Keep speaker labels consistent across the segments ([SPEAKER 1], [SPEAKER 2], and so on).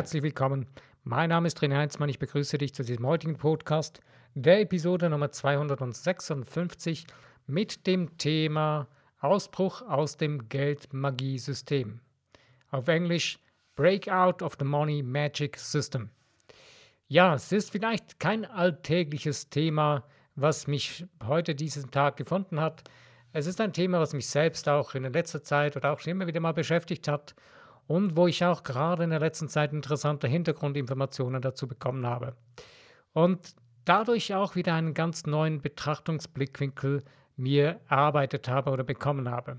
[SPEAKER 1] herzlich willkommen. Mein Name ist René Heinzmann. Ich begrüße dich zu diesem heutigen Podcast, der Episode Nummer 256 mit dem Thema Ausbruch aus dem Geldmagie-System. Auf Englisch Breakout of the Money Magic System. Ja, es ist vielleicht kein alltägliches Thema, was mich heute diesen Tag gefunden hat. Es ist ein Thema, was mich selbst auch in letzter Zeit oder auch schon immer wieder mal beschäftigt hat und wo ich auch gerade in der letzten Zeit interessante Hintergrundinformationen dazu bekommen habe. Und dadurch auch wieder einen ganz neuen Betrachtungsblickwinkel mir erarbeitet habe oder bekommen habe.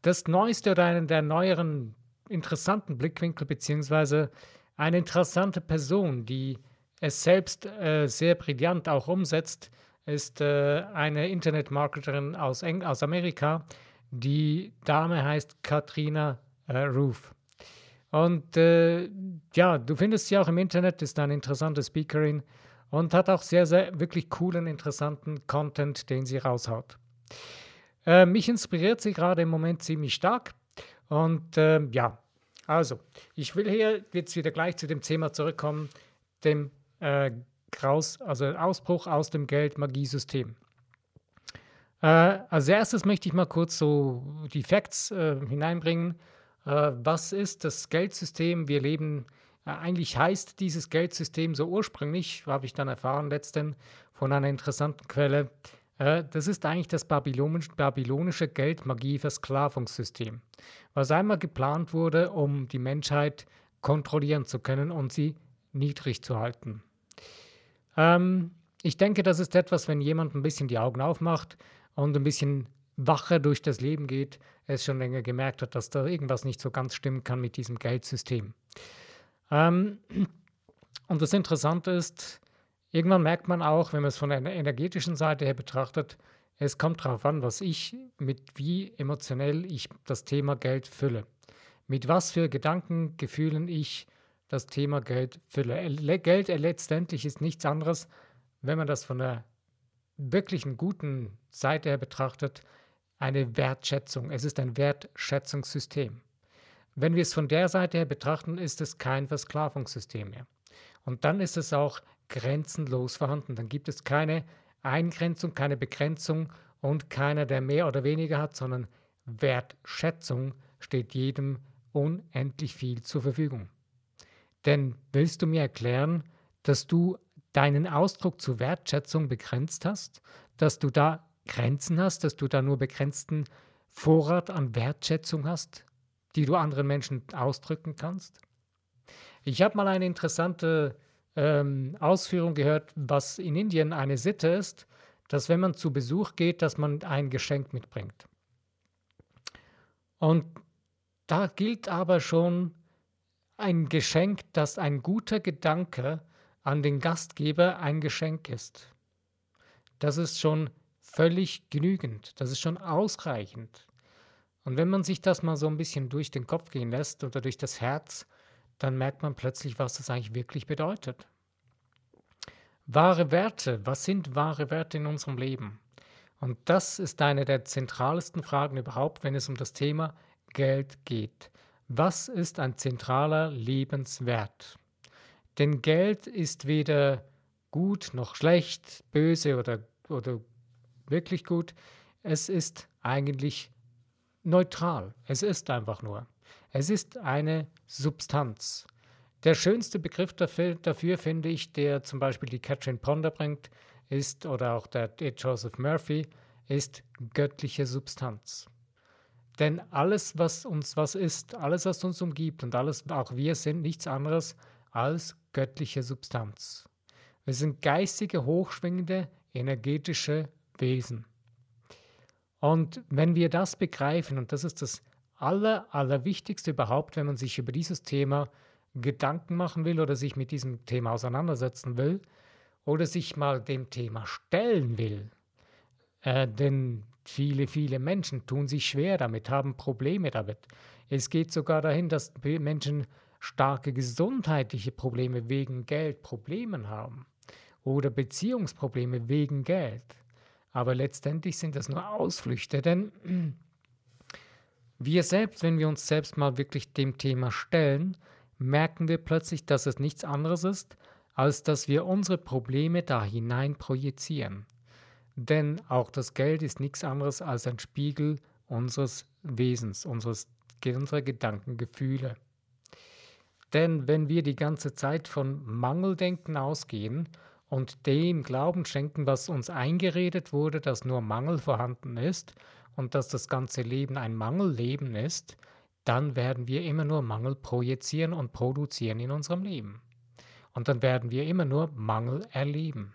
[SPEAKER 1] Das neueste oder einen der neueren interessanten Blickwinkel beziehungsweise eine interessante Person, die es selbst äh, sehr brillant auch umsetzt, ist äh, eine Internetmarketerin aus, aus Amerika. Die Dame heißt Katrina äh, Roof. Und äh, ja, du findest sie auch im Internet, ist eine interessante Speakerin und hat auch sehr, sehr wirklich coolen, interessanten Content, den sie raushaut. Äh, mich inspiriert sie gerade im Moment ziemlich stark. Und äh, ja, also, ich will hier jetzt wieder gleich zu dem Thema zurückkommen, dem äh, Graus, also Ausbruch aus dem Geld-Magie-System. Äh, als erstes möchte ich mal kurz so die Facts äh, hineinbringen. Äh, was ist das Geldsystem? Wir leben, äh, eigentlich heißt dieses Geldsystem so ursprünglich, habe ich dann erfahren letztens von einer interessanten Quelle, äh, das ist eigentlich das babylonische, Geldmagie-Versklavungssystem, was einmal geplant wurde, um die Menschheit kontrollieren zu können und sie niedrig zu halten. Ähm, ich denke, das ist etwas, wenn jemand ein bisschen die Augen aufmacht und ein bisschen wacher durch das Leben geht, es schon länger gemerkt hat, dass da irgendwas nicht so ganz stimmen kann mit diesem Geldsystem. Ähm, und das Interessante ist, irgendwann merkt man auch, wenn man es von einer energetischen Seite her betrachtet, es kommt darauf an, was ich, mit wie emotionell ich das Thema Geld fülle. Mit was für Gedanken, Gefühlen ich das Thema Geld fülle. Geld letztendlich ist nichts anderes, wenn man das von der wirklichen guten Seite her betrachtet, eine Wertschätzung. Es ist ein Wertschätzungssystem. Wenn wir es von der Seite her betrachten, ist es kein Versklavungssystem mehr. Und dann ist es auch grenzenlos vorhanden. Dann gibt es keine Eingrenzung, keine Begrenzung und keiner, der mehr oder weniger hat, sondern Wertschätzung steht jedem unendlich viel zur Verfügung. Denn willst du mir erklären, dass du deinen Ausdruck zur Wertschätzung begrenzt hast, dass du da Grenzen hast, dass du da nur begrenzten Vorrat an Wertschätzung hast, die du anderen Menschen ausdrücken kannst? Ich habe mal eine interessante ähm, Ausführung gehört, was in Indien eine Sitte ist, dass wenn man zu Besuch geht, dass man ein Geschenk mitbringt. Und da gilt aber schon ein Geschenk, dass ein guter Gedanke an den Gastgeber ein Geschenk ist. Das ist schon völlig genügend. Das ist schon ausreichend. Und wenn man sich das mal so ein bisschen durch den Kopf gehen lässt oder durch das Herz, dann merkt man plötzlich, was das eigentlich wirklich bedeutet. Wahre Werte, was sind wahre Werte in unserem Leben? Und das ist eine der zentralsten Fragen überhaupt, wenn es um das Thema Geld geht. Was ist ein zentraler Lebenswert? Denn Geld ist weder gut noch schlecht, böse oder, oder wirklich gut. Es ist eigentlich neutral. Es ist einfach nur. Es ist eine Substanz. Der schönste Begriff dafür, dafür, finde ich, der zum Beispiel die Catherine Ponder bringt, ist, oder auch der Joseph Murphy, ist göttliche Substanz. Denn alles, was uns was ist, alles, was uns umgibt und alles, auch wir sind nichts anderes als göttliche Substanz. Wir sind geistige, hochschwingende, energetische Wesen. Und wenn wir das begreifen, und das ist das Aller, Allerwichtigste überhaupt, wenn man sich über dieses Thema Gedanken machen will oder sich mit diesem Thema auseinandersetzen will oder sich mal dem Thema stellen will, äh, denn viele, viele Menschen tun sich schwer damit, haben Probleme damit. Es geht sogar dahin, dass Menschen starke gesundheitliche Probleme wegen Geld Problemen haben oder Beziehungsprobleme wegen Geld. Aber letztendlich sind das nur Ausflüchte, denn wir selbst, wenn wir uns selbst mal wirklich dem Thema stellen, merken wir plötzlich, dass es nichts anderes ist, als dass wir unsere Probleme da hinein projizieren. Denn auch das Geld ist nichts anderes als ein Spiegel unseres Wesens, unseres, unserer Gedanken, Gefühle. Denn wenn wir die ganze Zeit von Mangeldenken ausgehen und dem Glauben schenken, was uns eingeredet wurde, dass nur Mangel vorhanden ist und dass das ganze Leben ein Mangelleben ist, dann werden wir immer nur Mangel projizieren und produzieren in unserem Leben. Und dann werden wir immer nur Mangel erleben.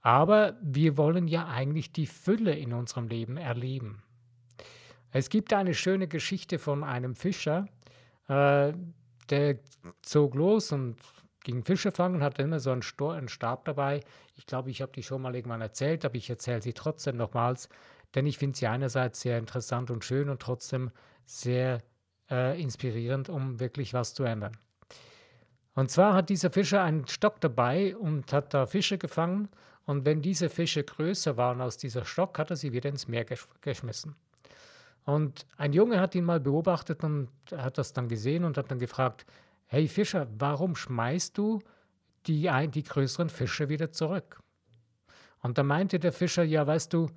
[SPEAKER 1] Aber wir wollen ja eigentlich die Fülle in unserem Leben erleben. Es gibt eine schöne Geschichte von einem Fischer, äh, der zog los und ging Fische fangen, hatte immer so einen, Stor einen Stab dabei. Ich glaube, ich habe die schon mal irgendwann erzählt, aber ich erzähle sie trotzdem nochmals, denn ich finde sie einerseits sehr interessant und schön und trotzdem sehr äh, inspirierend, um wirklich was zu ändern. Und zwar hat dieser Fischer einen Stock dabei und hat da Fische gefangen. Und wenn diese Fische größer waren als dieser Stock, hat er sie wieder ins Meer gesch geschmissen. Und ein Junge hat ihn mal beobachtet und hat das dann gesehen und hat dann gefragt, hey Fischer, warum schmeißt du die, die größeren Fische wieder zurück? Und da meinte der Fischer, ja weißt du,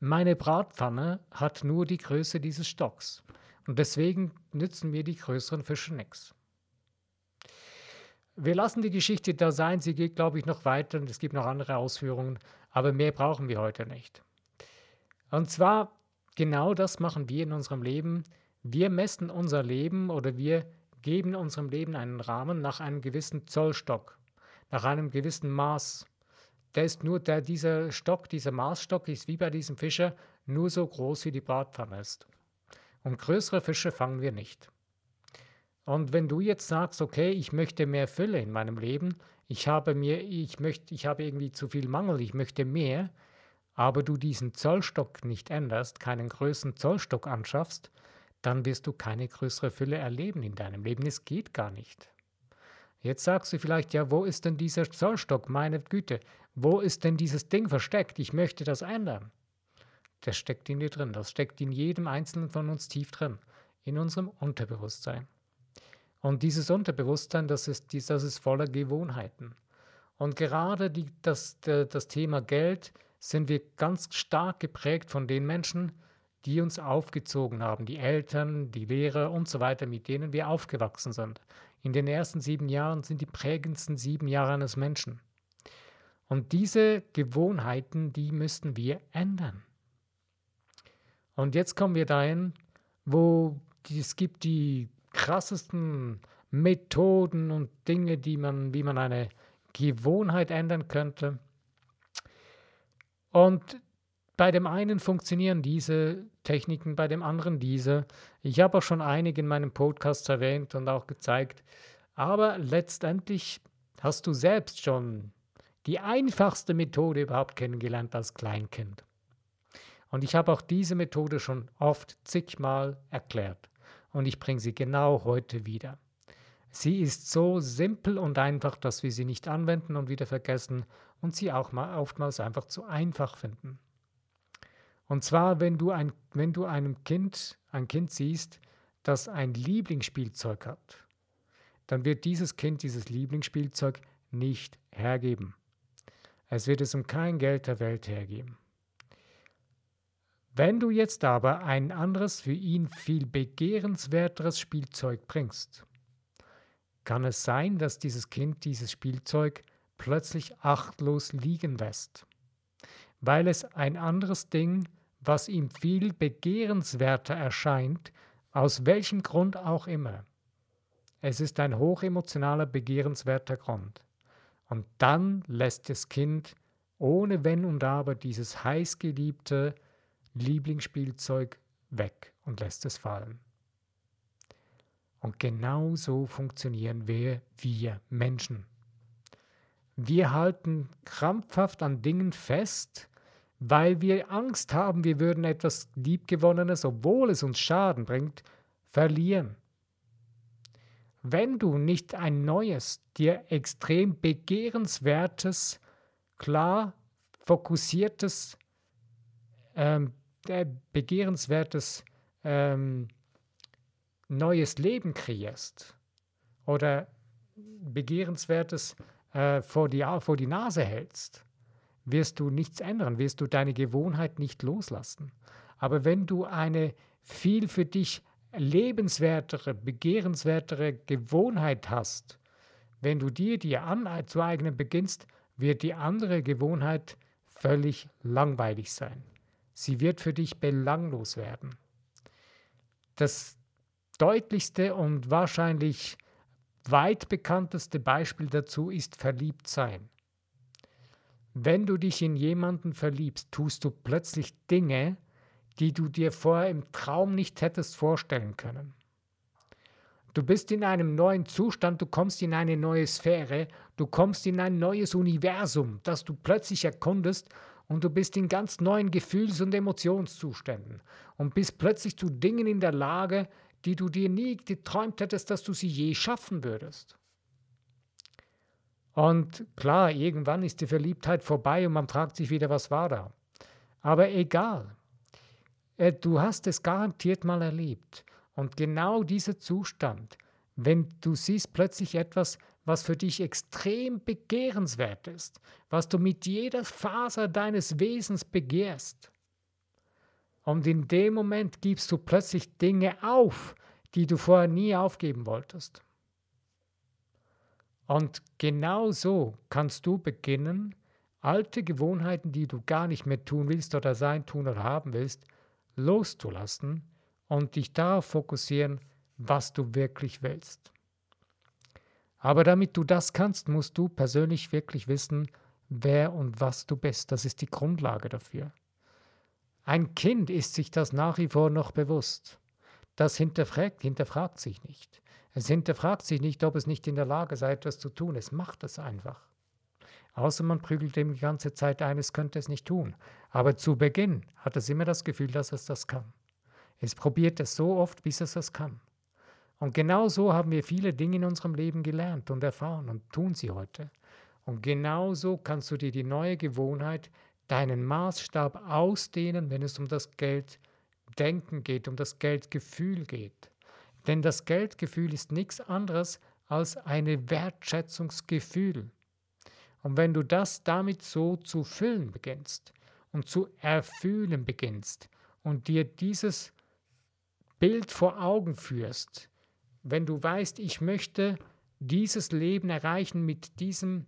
[SPEAKER 1] meine Bratpfanne hat nur die Größe dieses Stocks. Und deswegen nützen mir die größeren Fische nichts. Wir lassen die Geschichte da sein. Sie geht, glaube ich, noch weiter und es gibt noch andere Ausführungen, aber mehr brauchen wir heute nicht. Und zwar genau das machen wir in unserem Leben. Wir messen unser Leben oder wir geben unserem Leben einen Rahmen nach einem gewissen Zollstock, nach einem gewissen Maß. Der ist nur der, dieser Stock, dieser Maßstock ist wie bei diesem Fischer nur so groß wie die Bratpfanne ist. Und größere Fische fangen wir nicht. Und wenn du jetzt sagst, okay, ich möchte mehr Fülle in meinem Leben, ich habe mir, ich möchte, ich habe irgendwie zu viel Mangel, ich möchte mehr, aber du diesen Zollstock nicht änderst, keinen größeren Zollstock anschaffst, dann wirst du keine größere Fülle erleben in deinem Leben. Es geht gar nicht. Jetzt sagst du vielleicht, ja, wo ist denn dieser Zollstock? Meine Güte, wo ist denn dieses Ding versteckt? Ich möchte das ändern. Das steckt in dir drin. Das steckt in jedem Einzelnen von uns tief drin, in unserem Unterbewusstsein. Und dieses Unterbewusstsein, das ist, das ist voller Gewohnheiten. Und gerade die, das, das Thema Geld sind wir ganz stark geprägt von den Menschen, die uns aufgezogen haben, die Eltern, die Lehrer und so weiter, mit denen wir aufgewachsen sind. In den ersten sieben Jahren sind die prägendsten sieben Jahre eines Menschen. Und diese Gewohnheiten, die müssten wir ändern. Und jetzt kommen wir dahin, wo es gibt die krassesten Methoden und Dinge, die man, wie man eine Gewohnheit ändern könnte. Und bei dem einen funktionieren diese Techniken, bei dem anderen diese. Ich habe auch schon einige in meinem Podcast erwähnt und auch gezeigt. Aber letztendlich hast du selbst schon die einfachste Methode überhaupt kennengelernt als Kleinkind. Und ich habe auch diese Methode schon oft zigmal erklärt und ich bringe sie genau heute wieder. Sie ist so simpel und einfach, dass wir sie nicht anwenden und wieder vergessen und sie auch mal oftmals einfach zu einfach finden. Und zwar, wenn du, ein, wenn du einem Kind, ein Kind siehst, das ein Lieblingsspielzeug hat, dann wird dieses Kind dieses Lieblingsspielzeug nicht hergeben. Es wird es um kein Geld der Welt hergeben. Wenn du jetzt aber ein anderes, für ihn viel begehrenswerteres Spielzeug bringst, kann es sein, dass dieses Kind dieses Spielzeug plötzlich achtlos liegen lässt, weil es ein anderes Ding, was ihm viel begehrenswerter erscheint, aus welchem Grund auch immer. Es ist ein hochemotionaler, begehrenswerter Grund. Und dann lässt das Kind ohne Wenn und Aber dieses heißgeliebte, Lieblingsspielzeug weg und lässt es fallen. Und genau so funktionieren wir, wir Menschen. Wir halten krampfhaft an Dingen fest, weil wir Angst haben, wir würden etwas Liebgewonnenes, obwohl es uns Schaden bringt, verlieren. Wenn du nicht ein neues, dir extrem begehrenswertes, klar fokussiertes ähm, begehrenswertes ähm, neues Leben kreierst, oder Begehrenswertes äh, vor, die, vor die Nase hältst, wirst du nichts ändern, wirst du deine Gewohnheit nicht loslassen. Aber wenn du eine viel für dich lebenswertere, begehrenswertere Gewohnheit hast, wenn du dir die anzueignen beginnst, wird die andere Gewohnheit völlig langweilig sein. Sie wird für dich belanglos werden. Das deutlichste und wahrscheinlich weit bekannteste Beispiel dazu ist Verliebtsein. Wenn du dich in jemanden verliebst, tust du plötzlich Dinge, die du dir vorher im Traum nicht hättest vorstellen können. Du bist in einem neuen Zustand, du kommst in eine neue Sphäre, du kommst in ein neues Universum, das du plötzlich erkundest und du bist in ganz neuen Gefühls- und Emotionszuständen und bist plötzlich zu Dingen in der Lage, die du dir nie geträumt hättest, dass du sie je schaffen würdest. Und klar, irgendwann ist die Verliebtheit vorbei und man fragt sich wieder, was war da. Aber egal, äh, du hast es garantiert mal erlebt. Und genau dieser Zustand, wenn du siehst plötzlich etwas, was für dich extrem begehrenswert ist, was du mit jeder Faser deines Wesens begehrst. Und in dem Moment gibst du plötzlich Dinge auf, die du vorher nie aufgeben wolltest. Und genau so kannst du beginnen, alte Gewohnheiten, die du gar nicht mehr tun willst oder sein, tun oder haben willst, loszulassen und dich darauf fokussieren, was du wirklich willst. Aber damit du das kannst, musst du persönlich wirklich wissen, wer und was du bist. Das ist die Grundlage dafür. Ein Kind ist sich das nach wie vor noch bewusst. Das hinterfragt, hinterfragt sich nicht. Es hinterfragt sich nicht, ob es nicht in der Lage sei, etwas zu tun. Es macht es einfach. Außer man prügelt ihm die ganze Zeit ein, es könnte es nicht tun. Aber zu Beginn hat es immer das Gefühl, dass es das kann. Es probiert es so oft, bis es es kann. Und genau so haben wir viele Dinge in unserem Leben gelernt und erfahren und tun sie heute. Und genau so kannst du dir die neue Gewohnheit, deinen Maßstab ausdehnen, wenn es um das Gelddenken geht, um das Geldgefühl geht. Denn das Geldgefühl ist nichts anderes als ein Wertschätzungsgefühl. Und wenn du das damit so zu füllen beginnst und zu erfühlen beginnst und dir dieses Bild vor Augen führst, wenn du weißt, ich möchte dieses Leben erreichen mit diesem,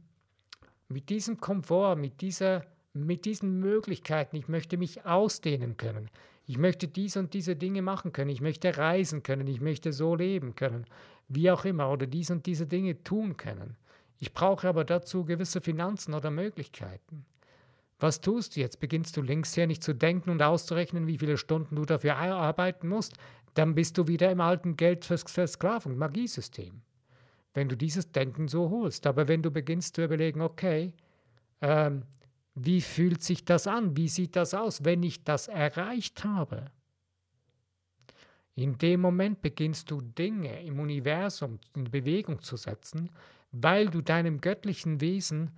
[SPEAKER 1] mit diesem Komfort, mit, dieser, mit diesen Möglichkeiten, ich möchte mich ausdehnen können, ich möchte diese und diese Dinge machen können, ich möchte reisen können, ich möchte so leben können, wie auch immer, oder diese und diese Dinge tun können. Ich brauche aber dazu gewisse Finanzen oder Möglichkeiten. Was tust du jetzt? Beginnst du linkshänig zu denken und auszurechnen, wie viele Stunden du dafür arbeiten musst? dann bist du wieder im alten Geldversklavung, Magiesystem. Wenn du dieses Denken so holst. Aber wenn du beginnst zu überlegen, okay, ähm, wie fühlt sich das an? Wie sieht das aus, wenn ich das erreicht habe? In dem Moment beginnst du Dinge im Universum in Bewegung zu setzen, weil du deinem göttlichen Wesen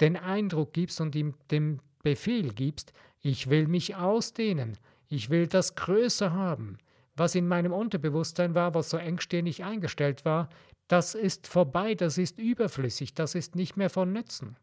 [SPEAKER 1] den Eindruck gibst und ihm den Befehl gibst, ich will mich ausdehnen, ich will das größer haben, was in meinem Unterbewusstsein war, was so engstirnig eingestellt war, das ist vorbei, das ist überflüssig, das ist nicht mehr von Nützen.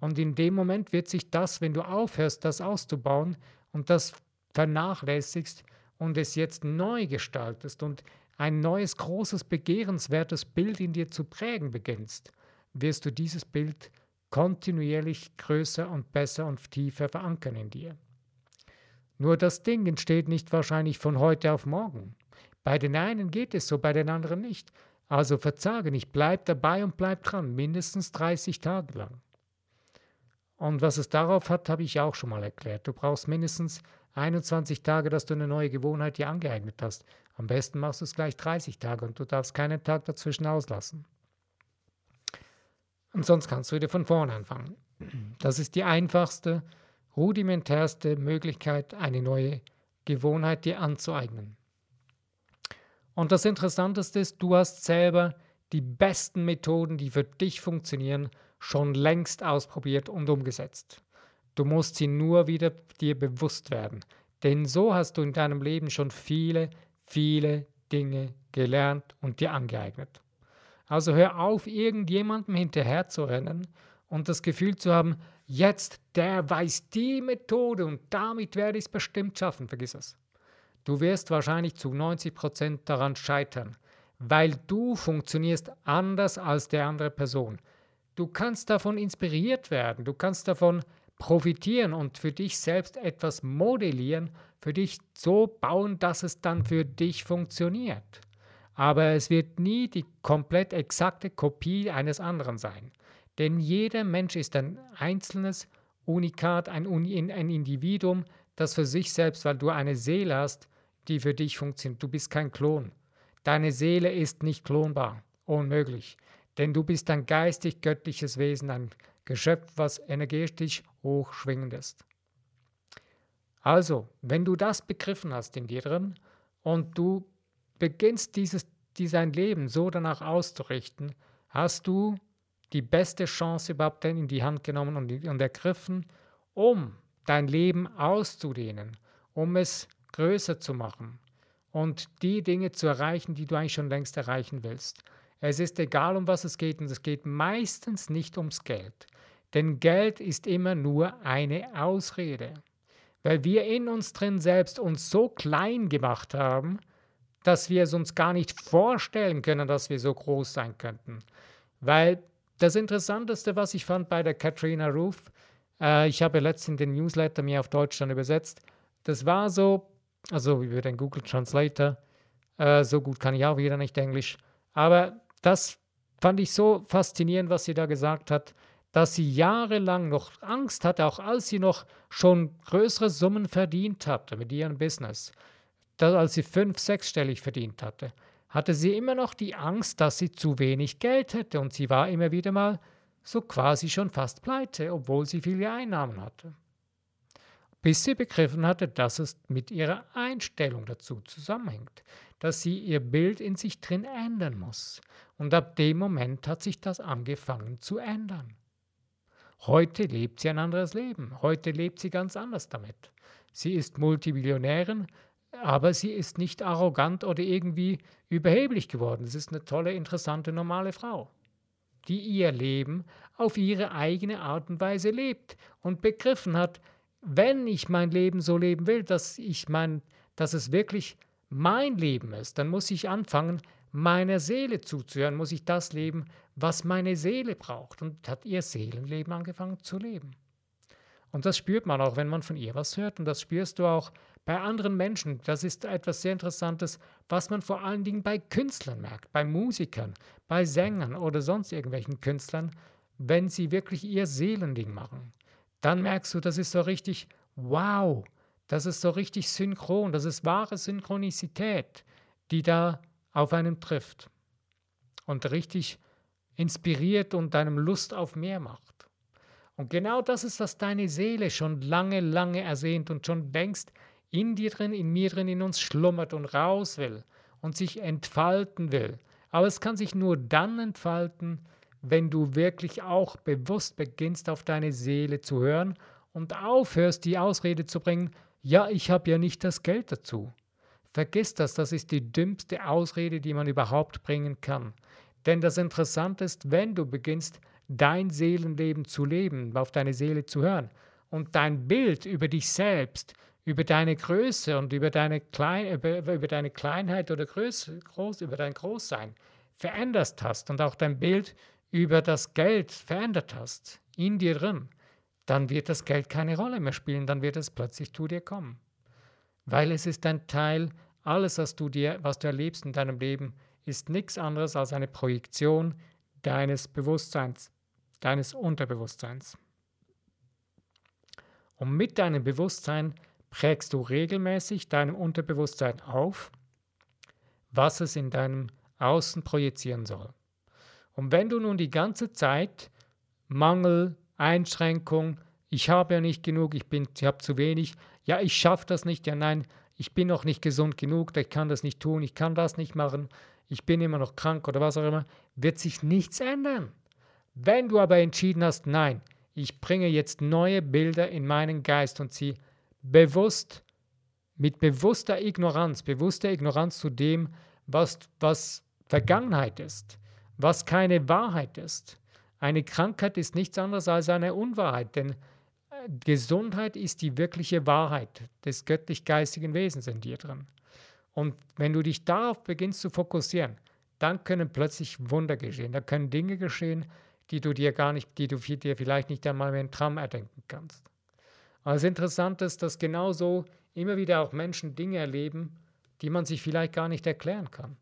[SPEAKER 1] Und in dem Moment wird sich das, wenn du aufhörst, das auszubauen und das vernachlässigst und es jetzt neu gestaltest und ein neues, großes, begehrenswertes Bild in dir zu prägen beginnst, wirst du dieses Bild kontinuierlich größer und besser und tiefer verankern in dir. Nur das Ding entsteht nicht wahrscheinlich von heute auf morgen. Bei den einen geht es so, bei den anderen nicht. Also verzage nicht, bleib dabei und bleib dran, mindestens 30 Tage lang. Und was es darauf hat, habe ich auch schon mal erklärt. Du brauchst mindestens 21 Tage, dass du eine neue Gewohnheit dir angeeignet hast. Am besten machst du es gleich 30 Tage und du darfst keinen Tag dazwischen auslassen. Und sonst kannst du wieder von vorne anfangen. Das ist die einfachste rudimentärste Möglichkeit, eine neue Gewohnheit dir anzueignen. Und das Interessanteste ist, du hast selber die besten Methoden, die für dich funktionieren, schon längst ausprobiert und umgesetzt. Du musst sie nur wieder dir bewusst werden, denn so hast du in deinem Leben schon viele, viele Dinge gelernt und dir angeeignet. Also hör auf, irgendjemandem hinterher zu rennen und das Gefühl zu haben, jetzt, der weiß die Methode und damit werde ich es bestimmt schaffen. Vergiss es. Du wirst wahrscheinlich zu 90 Prozent daran scheitern, weil du funktionierst anders als der andere Person. Du kannst davon inspiriert werden, du kannst davon profitieren und für dich selbst etwas modellieren, für dich so bauen, dass es dann für dich funktioniert. Aber es wird nie die komplett exakte Kopie eines anderen sein. Denn jeder Mensch ist ein einzelnes Unikat, ein, ein Individuum, das für sich selbst, weil du eine Seele hast, die für dich funktioniert. Du bist kein Klon. Deine Seele ist nicht klonbar. Unmöglich. Denn du bist ein geistig-göttliches Wesen, ein Geschöpf, was energetisch hochschwingend ist. Also, wenn du das begriffen hast in dir drin und du beginnst dieses, dein Leben so danach auszurichten, hast du die beste Chance überhaupt in die Hand genommen und, und ergriffen, um dein Leben auszudehnen, um es größer zu machen und die Dinge zu erreichen, die du eigentlich schon längst erreichen willst. Es ist egal, um was es geht, und es geht meistens nicht ums Geld. Denn Geld ist immer nur eine Ausrede, weil wir in uns drin selbst uns so klein gemacht haben, dass wir es uns gar nicht vorstellen können, dass wir so groß sein könnten. Weil das Interessanteste, was ich fand bei der Katrina Roof, äh, ich habe letztens den Newsletter mir auf Deutsch dann übersetzt, das war so, also über den Google Translator, äh, so gut kann ich auch wieder nicht Englisch, aber das fand ich so faszinierend, was sie da gesagt hat, dass sie jahrelang noch Angst hatte, auch als sie noch schon größere Summen verdient hatte mit ihrem Business, dass, als sie fünf, sechsstellig verdient hatte, hatte sie immer noch die Angst, dass sie zu wenig Geld hätte und sie war immer wieder mal so quasi schon fast pleite, obwohl sie viele Einnahmen hatte. Bis sie begriffen hatte, dass es mit ihrer Einstellung dazu zusammenhängt, dass sie ihr Bild in sich drin ändern muss. Und ab dem Moment hat sich das angefangen zu ändern. Heute lebt sie ein anderes Leben. Heute lebt sie ganz anders damit. Sie ist Multimillionärin, aber sie ist nicht arrogant oder irgendwie überheblich geworden. Es ist eine tolle, interessante, normale Frau, die ihr Leben auf ihre eigene Art und Weise lebt und begriffen hat, wenn ich mein Leben so leben will, dass ich mein, dass es wirklich mein Leben ist, dann muss ich anfangen, meiner Seele zuzuhören, muss ich das leben, was meine Seele braucht. Und hat ihr Seelenleben angefangen zu leben. Und das spürt man auch, wenn man von ihr was hört. Und das spürst du auch bei anderen Menschen. Das ist etwas sehr Interessantes, was man vor allen Dingen bei Künstlern merkt, bei Musikern, bei Sängern oder sonst irgendwelchen Künstlern, wenn sie wirklich ihr Seelending machen. Dann merkst du, das ist so richtig, wow, das ist so richtig synchron, das ist wahre Synchronizität, die da auf einem trifft und richtig inspiriert und deinem Lust auf mehr macht. Und genau das ist, was deine Seele schon lange, lange ersehnt und schon längst in dir drin, in mir drin, in uns schlummert und raus will und sich entfalten will. Aber es kann sich nur dann entfalten, wenn du wirklich auch bewusst beginnst, auf deine Seele zu hören und aufhörst, die Ausrede zu bringen, ja, ich habe ja nicht das Geld dazu. Vergiss das, das ist die dümmste Ausrede, die man überhaupt bringen kann. Denn das Interessante ist, wenn du beginnst, dein Seelenleben zu leben, auf deine Seele zu hören und dein Bild über dich selbst, über deine Größe und über deine, Klein, über, über deine Kleinheit oder Größe, groß, über dein Großsein veränderst hast und auch dein Bild über das Geld verändert hast, in dir drin, dann wird das Geld keine Rolle mehr spielen, dann wird es plötzlich zu dir kommen. Weil es ist ein Teil alles, was du dir, was du erlebst in deinem Leben, ist nichts anderes als eine Projektion deines Bewusstseins, deines Unterbewusstseins. Und mit deinem Bewusstsein prägst du regelmäßig deinem Unterbewusstsein auf, was es in deinem Außen projizieren soll. Und wenn du nun die ganze Zeit Mangel, Einschränkung, ich habe ja nicht genug, ich, ich habe zu wenig, ja, ich schaffe das nicht, ja, nein, ich bin noch nicht gesund genug, ich kann das nicht tun, ich kann das nicht machen, ich bin immer noch krank oder was auch immer, wird sich nichts ändern. Wenn du aber entschieden hast, nein, ich bringe jetzt neue Bilder in meinen Geist und sie bewusst, mit bewusster Ignoranz, bewusster Ignoranz zu dem, was, was Vergangenheit ist, was keine Wahrheit ist. Eine Krankheit ist nichts anderes als eine Unwahrheit, denn Gesundheit ist die wirkliche Wahrheit des göttlich-geistigen Wesens in dir drin. Und wenn du dich darauf beginnst zu fokussieren, dann können plötzlich Wunder geschehen. Da können Dinge geschehen, die du dir gar nicht, die du dir vielleicht nicht einmal mehr im Traum erdenken kannst. Aber das Interessante ist, dass genauso immer wieder auch Menschen Dinge erleben, die man sich vielleicht gar nicht erklären kann.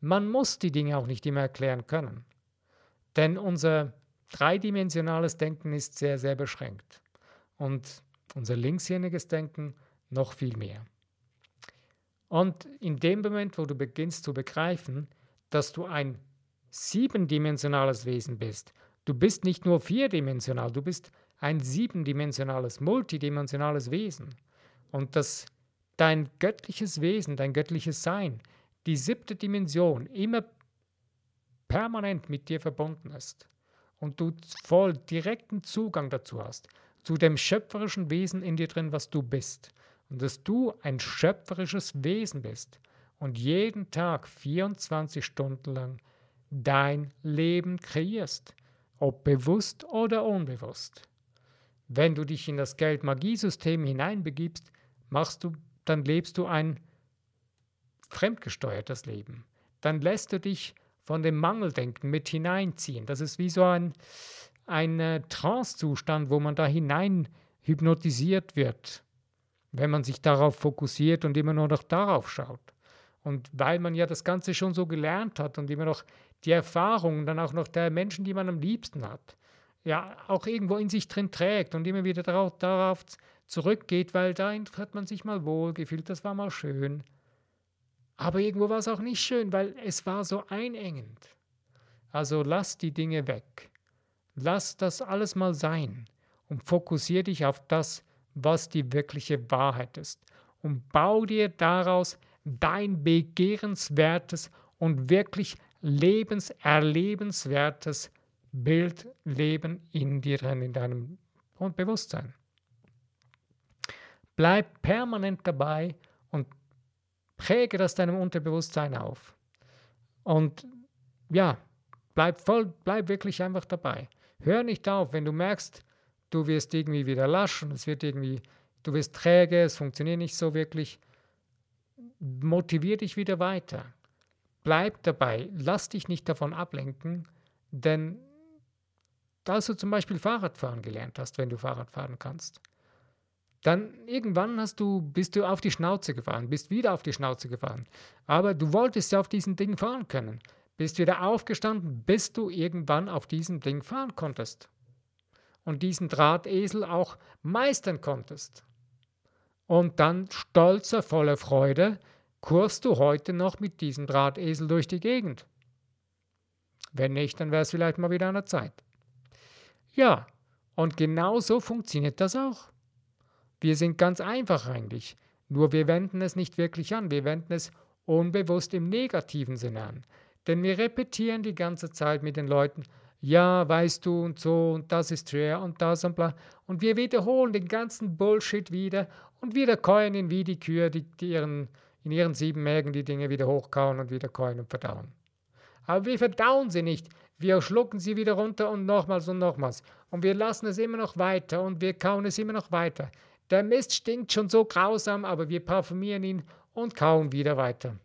[SPEAKER 1] Man muss die Dinge auch nicht immer erklären können. Denn unser dreidimensionales Denken ist sehr, sehr beschränkt. Und unser linkshirniges Denken noch viel mehr. Und in dem Moment, wo du beginnst zu begreifen, dass du ein siebendimensionales Wesen bist, du bist nicht nur vierdimensional, du bist ein siebendimensionales, multidimensionales Wesen. Und dass dein göttliches Wesen, dein göttliches Sein, die siebte Dimension immer permanent mit dir verbunden ist und du voll direkten Zugang dazu hast, zu dem schöpferischen Wesen in dir drin, was du bist, und dass du ein schöpferisches Wesen bist und jeden Tag 24 Stunden lang dein Leben kreierst, ob bewusst oder unbewusst. Wenn du dich in das Geld-Magie-System hineinbegibst, machst du, dann lebst du ein fremdgesteuertes Leben. Dann lässt du dich von dem Mangeldenken mit hineinziehen. Das ist wie so ein, ein äh, Trance-Zustand, wo man da hinein hypnotisiert wird wenn man sich darauf fokussiert und immer nur noch darauf schaut. Und weil man ja das Ganze schon so gelernt hat und immer noch die Erfahrungen dann auch noch der Menschen, die man am liebsten hat, ja auch irgendwo in sich drin trägt und immer wieder darauf, darauf zurückgeht, weil da hat man sich mal wohl gefühlt, das war mal schön. Aber irgendwo war es auch nicht schön, weil es war so einengend. Also lass die Dinge weg. Lass das alles mal sein und fokussiere dich auf das, was die wirkliche Wahrheit ist. Und bau dir daraus dein begehrenswertes und wirklich lebenserlebenswertes Bild, Leben in dir drin, in deinem Bewusstsein. Bleib permanent dabei und präge das deinem Unterbewusstsein auf. Und ja, bleib voll, bleib wirklich einfach dabei. Hör nicht auf, wenn du merkst, du wirst irgendwie wieder lasch und es wird irgendwie, du wirst träge, es funktioniert nicht so wirklich. Motivier dich wieder weiter. Bleib dabei, lass dich nicht davon ablenken, denn als du zum Beispiel Fahrradfahren gelernt hast, wenn du Fahrrad fahren kannst, dann irgendwann hast du, bist du auf die Schnauze gefahren, bist wieder auf die Schnauze gefahren. Aber du wolltest ja auf diesem Ding fahren können. Bist wieder aufgestanden, bis du irgendwann auf diesem Ding fahren konntest und diesen Drahtesel auch meistern konntest. Und dann stolzer, voller Freude, kurst du heute noch mit diesem Drahtesel durch die Gegend. Wenn nicht, dann wäre es vielleicht mal wieder an der Zeit. Ja, und genau so funktioniert das auch. Wir sind ganz einfach eigentlich, nur wir wenden es nicht wirklich an, wir wenden es unbewusst im negativen Sinne an. Denn wir repetieren die ganze Zeit mit den Leuten, ja, weißt du und so und das ist schwer und das und bla. Und wir wiederholen den ganzen Bullshit wieder und wieder keuen ihn wie die Kühe, die, die ihren, in ihren sieben Mägen die Dinge wieder hochkauen und wieder keuen und verdauen. Aber wir verdauen sie nicht. Wir schlucken sie wieder runter und nochmals und nochmals. Und wir lassen es immer noch weiter und wir kauen es immer noch weiter. Der Mist stinkt schon so grausam, aber wir parfümieren ihn und kauen wieder weiter.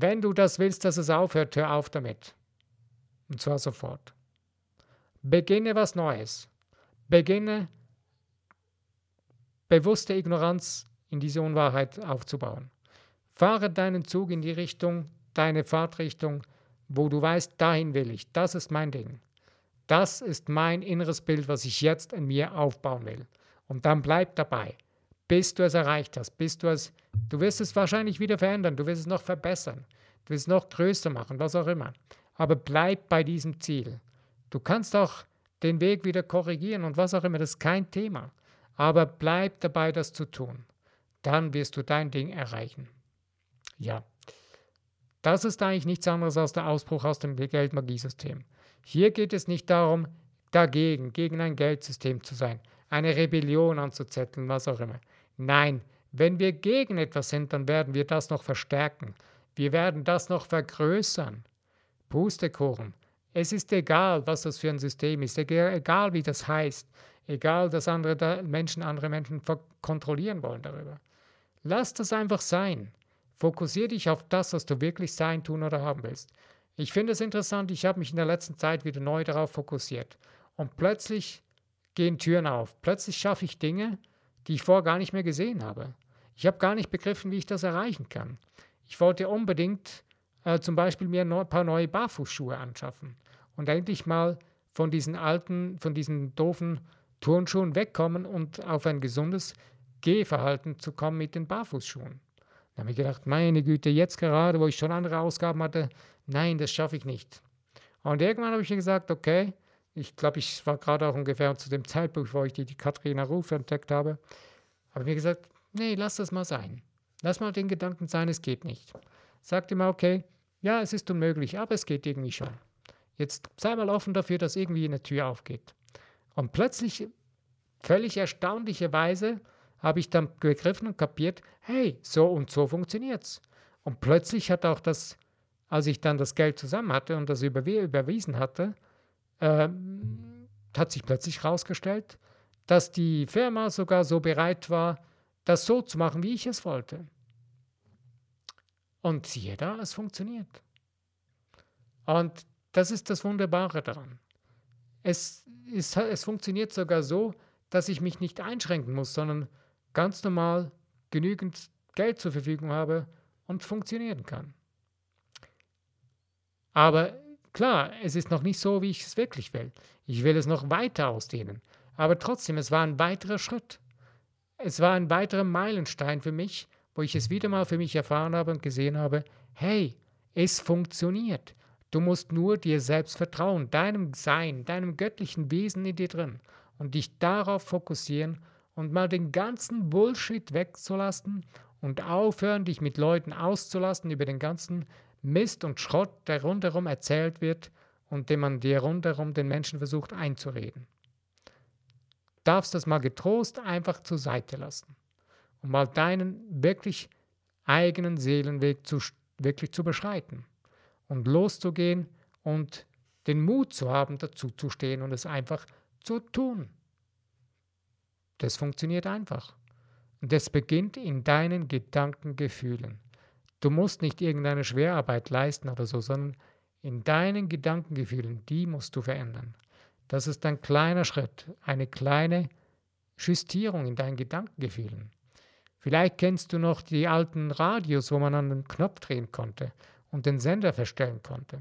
[SPEAKER 1] Wenn du das willst, dass es aufhört, hör auf damit. Und zwar sofort. Beginne was Neues. Beginne bewusste Ignoranz in diese Unwahrheit aufzubauen. Fahre deinen Zug in die Richtung, deine Fahrtrichtung, wo du weißt, dahin will ich. Das ist mein Ding. Das ist mein inneres Bild, was ich jetzt in mir aufbauen will. Und dann bleib dabei, bis du es erreicht hast, bis du es, du wirst es wahrscheinlich wieder verändern, du wirst es noch verbessern, du wirst es noch größer machen, was auch immer aber bleib bei diesem Ziel. Du kannst auch den Weg wieder korrigieren und was auch immer, das ist kein Thema. Aber bleib dabei, das zu tun. Dann wirst du dein Ding erreichen. Ja, das ist eigentlich nichts anderes als der Ausbruch aus dem Geldmagiesystem. Hier geht es nicht darum, dagegen, gegen ein Geldsystem zu sein, eine Rebellion anzuzetteln, was auch immer. Nein, wenn wir gegen etwas sind, dann werden wir das noch verstärken. Wir werden das noch vergrößern Pustekuchen. Es ist egal, was das für ein System ist, egal wie das heißt, egal, dass andere Menschen andere Menschen kontrollieren wollen darüber. Lass das einfach sein. Fokussiere dich auf das, was du wirklich sein, tun oder haben willst. Ich finde es interessant, ich habe mich in der letzten Zeit wieder neu darauf fokussiert. Und plötzlich gehen Türen auf. Plötzlich schaffe ich Dinge, die ich vorher gar nicht mehr gesehen habe. Ich habe gar nicht begriffen, wie ich das erreichen kann. Ich wollte unbedingt äh, zum Beispiel mir ein paar neue Barfußschuhe anschaffen und endlich mal von diesen alten, von diesen doofen Turnschuhen wegkommen und auf ein gesundes Gehverhalten zu kommen mit den Barfußschuhen. Da habe ich gedacht, meine Güte, jetzt gerade, wo ich schon andere Ausgaben hatte, nein, das schaffe ich nicht. Und irgendwann habe ich mir gesagt, okay, ich glaube, ich war gerade auch ungefähr zu dem Zeitpunkt, wo ich die, die Katharina Ruf entdeckt habe, habe mir gesagt, nee, lass das mal sein. Lass mal den Gedanken sein, es geht nicht. Sagte mal, okay, ja, es ist unmöglich, aber es geht irgendwie schon. Jetzt sei mal offen dafür, dass irgendwie eine Tür aufgeht. Und plötzlich, völlig erstaunlicherweise, habe ich dann begriffen und kapiert, hey, so und so funktioniert's. Und plötzlich hat auch das, als ich dann das Geld zusammen hatte und das überwiesen hatte, äh, hat sich plötzlich herausgestellt, dass die Firma sogar so bereit war, das so zu machen, wie ich es wollte. Und siehe da, es funktioniert. Und das ist das Wunderbare daran. Es, es, es funktioniert sogar so, dass ich mich nicht einschränken muss, sondern ganz normal genügend Geld zur Verfügung habe und funktionieren kann. Aber klar, es ist noch nicht so, wie ich es wirklich will. Ich will es noch weiter ausdehnen. Aber trotzdem, es war ein weiterer Schritt. Es war ein weiterer Meilenstein für mich, wo ich es wieder mal für mich erfahren habe und gesehen habe, hey, es funktioniert. Du musst nur dir selbst vertrauen, deinem Sein, deinem göttlichen Wesen in dir drin und dich darauf fokussieren und mal den ganzen Bullshit wegzulassen und aufhören, dich mit Leuten auszulassen über den ganzen Mist und Schrott, der rundherum erzählt wird und den man dir rundherum den Menschen versucht einzureden. Darfst das mal getrost einfach zur Seite lassen und mal deinen wirklich eigenen Seelenweg zu, wirklich zu beschreiten und loszugehen und den Mut zu haben, dazu zu stehen und es einfach zu tun. Das funktioniert einfach. Und es beginnt in deinen Gedankengefühlen. Du musst nicht irgendeine Schwerarbeit leisten oder so, sondern in deinen Gedankengefühlen, die musst du verändern. Das ist ein kleiner Schritt, eine kleine Justierung in deinen Gedankengefühlen. Vielleicht kennst du noch die alten Radios, wo man an den Knopf drehen konnte und den Sender verstellen konnte.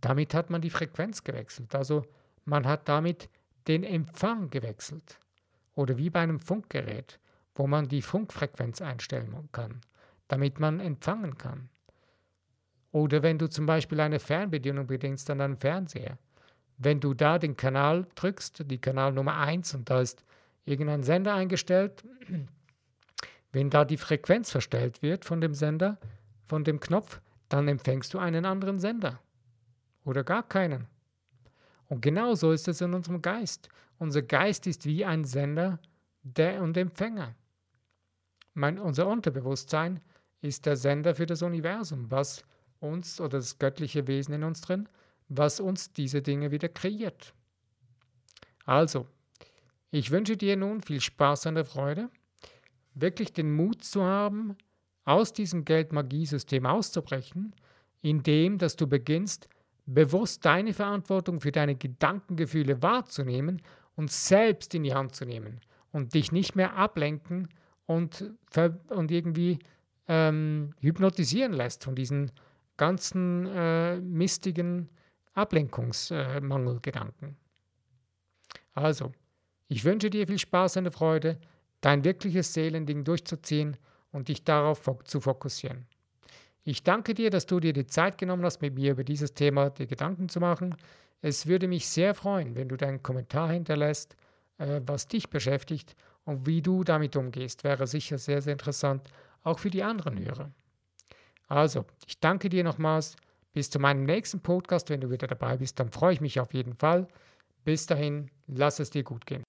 [SPEAKER 1] Damit hat man die Frequenz gewechselt, also man hat damit den Empfang gewechselt. Oder wie bei einem Funkgerät, wo man die Funkfrequenz einstellen kann, damit man empfangen kann. Oder wenn du zum Beispiel eine Fernbedienung bedienst an einem Fernseher. Wenn du da den Kanal drückst, die Kanal Nummer 1, und da ist irgendein Sender eingestellt, wenn da die Frequenz verstellt wird von dem Sender, von dem Knopf, dann empfängst du einen anderen Sender. Oder gar keinen. Und genau so ist es in unserem Geist. Unser Geist ist wie ein Sender der und Empfänger. Mein, unser Unterbewusstsein ist der Sender für das Universum, was uns oder das göttliche Wesen in uns drin, was uns diese Dinge wieder kreiert. Also, ich wünsche dir nun viel Spaß und Freude, wirklich den Mut zu haben, aus diesem Geldmagiesystem auszubrechen, indem dass du beginnst, bewusst deine Verantwortung für deine Gedankengefühle wahrzunehmen und selbst in die Hand zu nehmen und dich nicht mehr ablenken und, und irgendwie ähm, hypnotisieren lässt von diesen ganzen äh, mistigen Ablenkungsmangelgedanken. Also, ich wünsche dir viel Spaß und Freude, dein wirkliches Seelending durchzuziehen und dich darauf zu fokussieren. Ich danke dir, dass du dir die Zeit genommen hast, mit mir über dieses Thema die Gedanken zu machen. Es würde mich sehr freuen, wenn du deinen Kommentar hinterlässt, äh, was dich beschäftigt und wie du damit umgehst. Wäre sicher sehr, sehr interessant, auch für die anderen Hörer. Also, ich danke dir nochmals. Bis zu meinem nächsten Podcast, wenn du wieder dabei bist, dann freue ich mich auf jeden Fall. Bis dahin, lass es dir gut gehen.